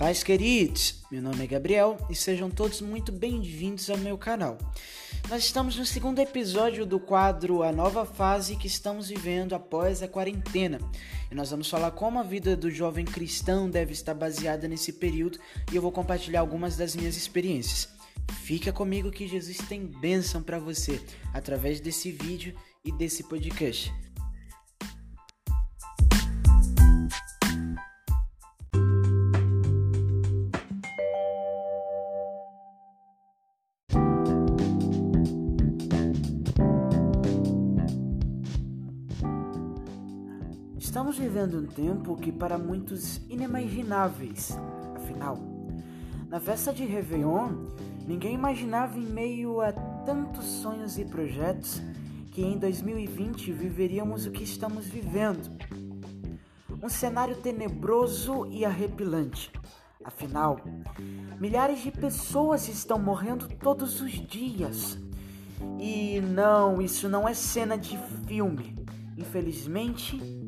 paz, queridos! Meu nome é Gabriel e sejam todos muito bem-vindos ao meu canal. Nós estamos no segundo episódio do quadro A Nova Fase que estamos vivendo após a quarentena. E nós vamos falar como a vida do jovem cristão deve estar baseada nesse período e eu vou compartilhar algumas das minhas experiências. Fica comigo que Jesus tem bênção para você através desse vídeo e desse podcast. Estamos vivendo um tempo que para muitos inimagináveis. Afinal, na festa de Réveillon, ninguém imaginava em meio a tantos sonhos e projetos que em 2020 viveríamos o que estamos vivendo. Um cenário tenebroso e arrepilante. Afinal, milhares de pessoas estão morrendo todos os dias. E não, isso não é cena de filme. Infelizmente,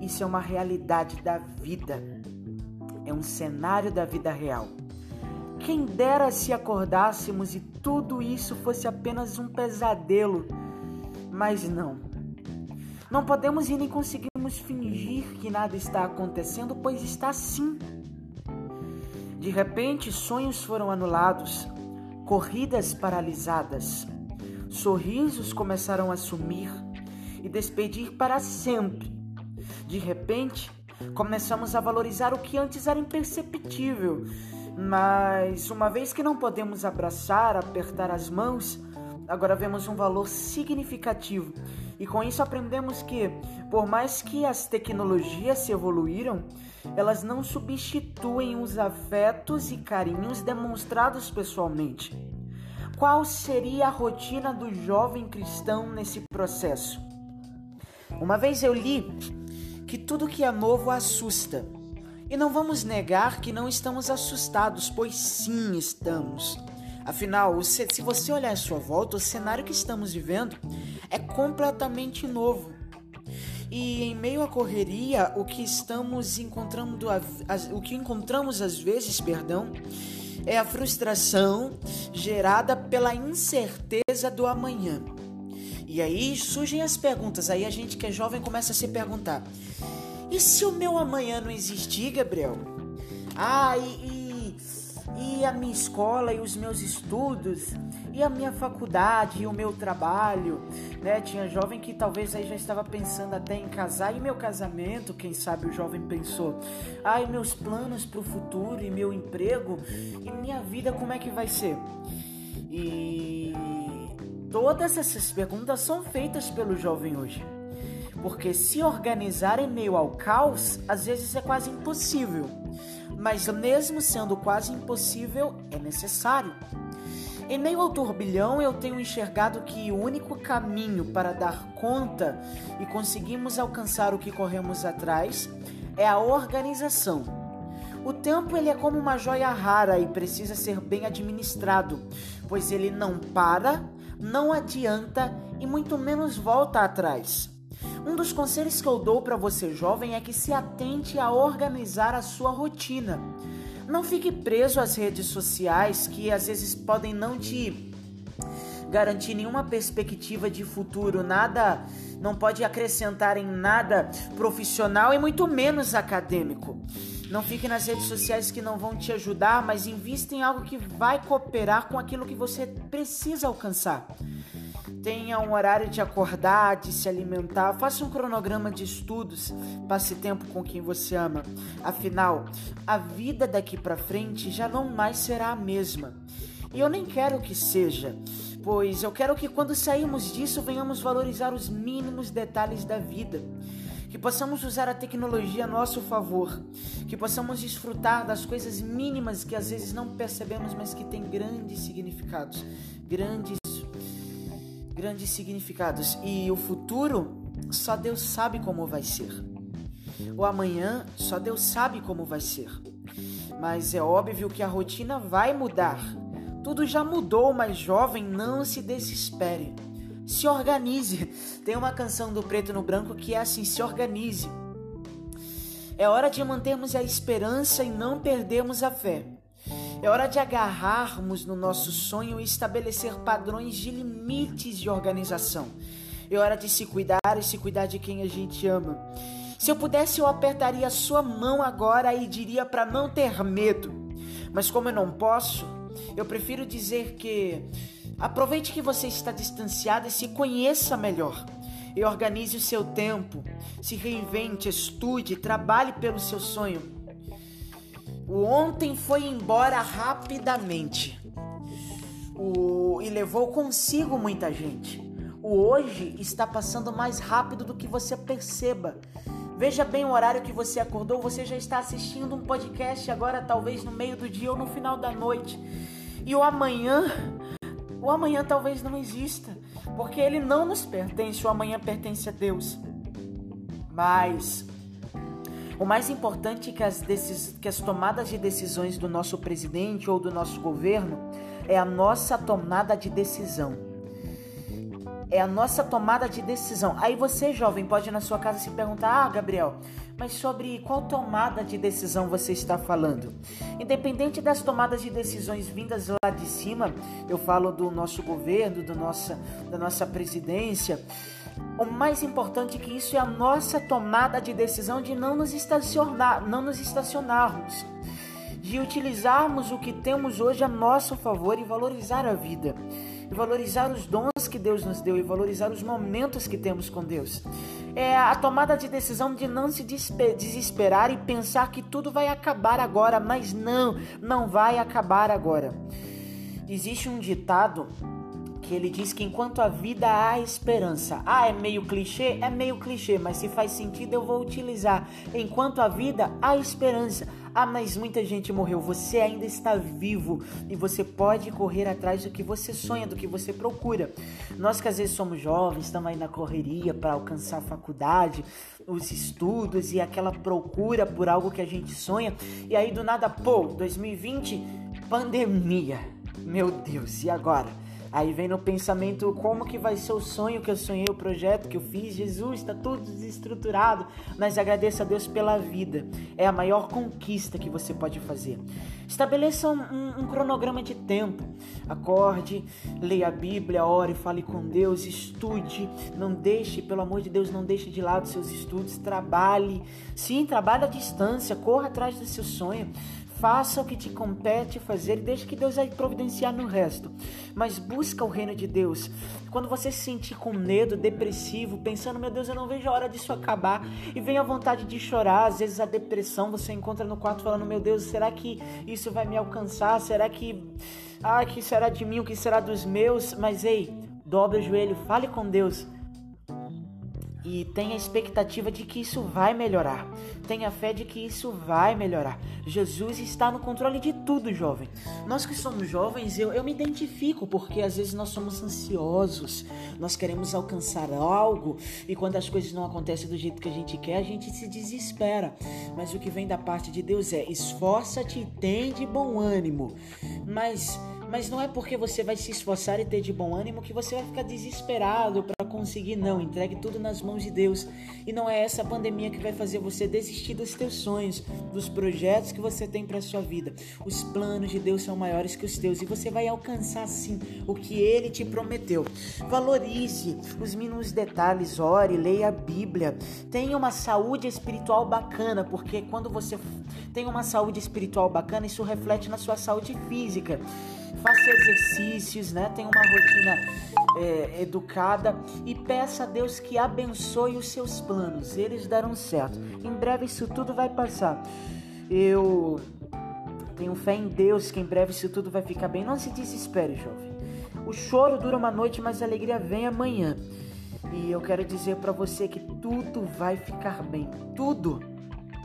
isso é uma realidade da vida. É um cenário da vida real. Quem dera se acordássemos e tudo isso fosse apenas um pesadelo. Mas não. Não podemos e nem conseguimos fingir que nada está acontecendo, pois está sim. De repente, sonhos foram anulados, corridas paralisadas, sorrisos começaram a sumir e despedir para sempre de repente, começamos a valorizar o que antes era imperceptível, mas uma vez que não podemos abraçar, apertar as mãos, agora vemos um valor significativo. E com isso aprendemos que, por mais que as tecnologias se evoluíram, elas não substituem os afetos e carinhos demonstrados pessoalmente. Qual seria a rotina do jovem cristão nesse processo? Uma vez eu li que tudo que é novo assusta. E não vamos negar que não estamos assustados, pois sim estamos. Afinal, se você olhar à sua volta, o cenário que estamos vivendo é completamente novo. E em meio à correria, o que estamos encontrando, o que encontramos às vezes, perdão, é a frustração gerada pela incerteza do amanhã. E aí surgem as perguntas. Aí a gente que é jovem começa a se perguntar: e se o meu amanhã não existir, Gabriel? Ah, e, e, e a minha escola e os meus estudos? E a minha faculdade e o meu trabalho? Né? Tinha jovem que talvez aí já estava pensando até em casar. E meu casamento, quem sabe o jovem pensou. Ah, e meus planos para o futuro e meu emprego? E minha vida como é que vai ser? E Todas essas perguntas são feitas pelo jovem hoje. Porque se organizar em meio ao caos, às vezes é quase impossível. Mas mesmo sendo quase impossível, é necessário. Em meio ao turbilhão, eu tenho enxergado que o único caminho para dar conta e conseguirmos alcançar o que corremos atrás é a organização. O tempo ele é como uma joia rara e precisa ser bem administrado, pois ele não para não adianta e muito menos volta atrás. Um dos conselhos que eu dou para você jovem é que se atente a organizar a sua rotina. Não fique preso às redes sociais que às vezes podem não te garantir nenhuma perspectiva de futuro, nada não pode acrescentar em nada profissional e muito menos acadêmico. Não fique nas redes sociais que não vão te ajudar, mas invista em algo que vai cooperar com aquilo que você precisa alcançar. Tenha um horário de acordar, de se alimentar, faça um cronograma de estudos, passe tempo com quem você ama. Afinal, a vida daqui para frente já não mais será a mesma. E eu nem quero que seja, pois eu quero que quando sairmos disso venhamos valorizar os mínimos detalhes da vida que possamos usar a tecnologia a nosso favor, que possamos desfrutar das coisas mínimas que às vezes não percebemos, mas que têm grandes significados, grandes grandes significados. E o futuro só Deus sabe como vai ser. O amanhã só Deus sabe como vai ser. Mas é óbvio que a rotina vai mudar. Tudo já mudou, mas jovem, não se desespere se organize. Tem uma canção do Preto no Branco que é assim: se organize. É hora de mantermos a esperança e não perdermos a fé. É hora de agarrarmos no nosso sonho e estabelecer padrões de limites de organização. É hora de se cuidar e se cuidar de quem a gente ama. Se eu pudesse, eu apertaria a sua mão agora e diria para não ter medo. Mas como eu não posso, eu prefiro dizer que aproveite que você está distanciado e se conheça melhor. E organize o seu tempo, se reinvente, estude, trabalhe pelo seu sonho. O ontem foi embora rapidamente o, e levou consigo muita gente. O hoje está passando mais rápido do que você perceba. Veja bem o horário que você acordou, você já está assistindo um podcast agora, talvez no meio do dia ou no final da noite. E o amanhã, o amanhã talvez não exista, porque ele não nos pertence, o amanhã pertence a Deus. Mas o mais importante que as, decis... que as tomadas de decisões do nosso presidente ou do nosso governo é a nossa tomada de decisão. É a nossa tomada de decisão. Aí você, jovem, pode na sua casa se perguntar: Ah, Gabriel, mas sobre qual tomada de decisão você está falando? Independente das tomadas de decisões vindas lá de cima, eu falo do nosso governo, do nossa, da nossa presidência. O mais importante que isso é a nossa tomada de decisão de não nos estacionar, não nos estacionarmos, de utilizarmos o que temos hoje a nosso favor e valorizar a vida, e valorizar os dons que Deus nos deu e valorizar os momentos que temos com Deus. É a tomada de decisão de não se desesperar e pensar que tudo vai acabar agora, mas não, não vai acabar agora. Existe um ditado que ele diz que enquanto a vida há esperança. Ah, é meio clichê? É meio clichê, mas se faz sentido eu vou utilizar. Enquanto a vida há esperança. Ah, mas muita gente morreu. Você ainda está vivo e você pode correr atrás do que você sonha, do que você procura. Nós que às vezes somos jovens, estamos aí na correria para alcançar a faculdade, os estudos e aquela procura por algo que a gente sonha. E aí do nada, pô, 2020, pandemia. Meu Deus, e agora? Aí vem no pensamento como que vai ser o sonho que eu sonhei, o projeto que eu fiz. Jesus, está tudo desestruturado, mas agradeça a Deus pela vida. É a maior conquista que você pode fazer. Estabeleça um, um, um cronograma de tempo. Acorde, leia a Bíblia, ore, fale com Deus, estude. Não deixe, pelo amor de Deus, não deixe de lado seus estudos. Trabalhe. Sim, trabalhe à distância, corra atrás do seu sonho. Faça o que te compete fazer deixe que Deus vai providenciar no resto. Mas busca o reino de Deus. Quando você se sentir com medo, depressivo, pensando, meu Deus, eu não vejo a hora disso acabar, e vem a vontade de chorar, às vezes a depressão você encontra no quarto falando, meu Deus, será que isso vai me alcançar? Será que. Ah, que será de mim? O que será dos meus? Mas ei, dobre o joelho, fale com Deus e tenha expectativa de que isso vai melhorar. Tenha fé de que isso vai melhorar. Jesus está no controle de tudo, jovem. Nós que somos jovens, eu, eu me identifico porque às vezes nós somos ansiosos, nós queremos alcançar algo e quando as coisas não acontecem do jeito que a gente quer, a gente se desespera. Mas o que vem da parte de Deus é: esforça-te e tem de bom ânimo. Mas mas não é porque você vai se esforçar e ter de bom ânimo que você vai ficar desesperado para conseguir, não. Entregue tudo nas mãos de Deus. E não é essa pandemia que vai fazer você desistir dos teus sonhos, dos projetos que você tem para sua vida. Os planos de Deus são maiores que os teus e você vai alcançar sim o que ele te prometeu. Valorize os mínimos detalhes, ore, leia a Bíblia. Tenha uma saúde espiritual bacana, porque quando você tem uma saúde espiritual bacana, isso reflete na sua saúde física faça exercícios, né? Tenha uma rotina é, educada e peça a Deus que abençoe os seus planos. Eles darão certo. Em breve isso tudo vai passar. Eu tenho fé em Deus que em breve isso tudo vai ficar bem. Não se desespere, jovem. O choro dura uma noite, mas a alegria vem amanhã. E eu quero dizer para você que tudo vai ficar bem. Tudo,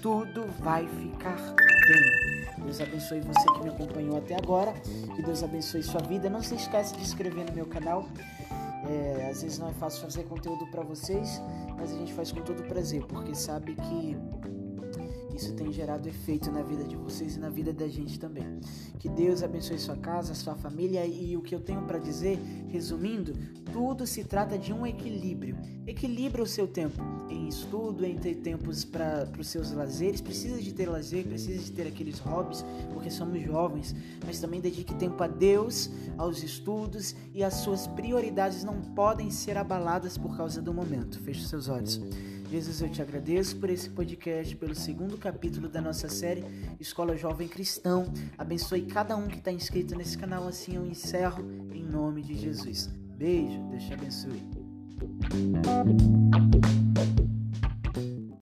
tudo vai ficar bem. Deus abençoe você que me acompanhou até agora. Que Deus abençoe sua vida. Não se esqueça de se inscrever no meu canal. É, às vezes não é fácil fazer conteúdo para vocês, mas a gente faz com todo prazer, porque sabe que isso tem gerado efeito na vida de vocês e na vida da gente também. Que Deus abençoe sua casa, sua família e o que eu tenho para dizer, resumindo, tudo se trata de um equilíbrio. Equilibra o seu tempo em estudo, ter tempos para os seus lazeres. Precisa de ter lazer, precisa de ter aqueles hobbies, porque somos jovens, mas também dedique tempo a Deus, aos estudos e as suas prioridades não podem ser abaladas por causa do momento. Feche seus olhos. Jesus, eu te agradeço por esse podcast, pelo segundo capítulo da nossa série Escola Jovem Cristão. Abençoe cada um que está inscrito nesse canal, assim eu encerro em nome de Jesus. Beijo, Deus te abençoe.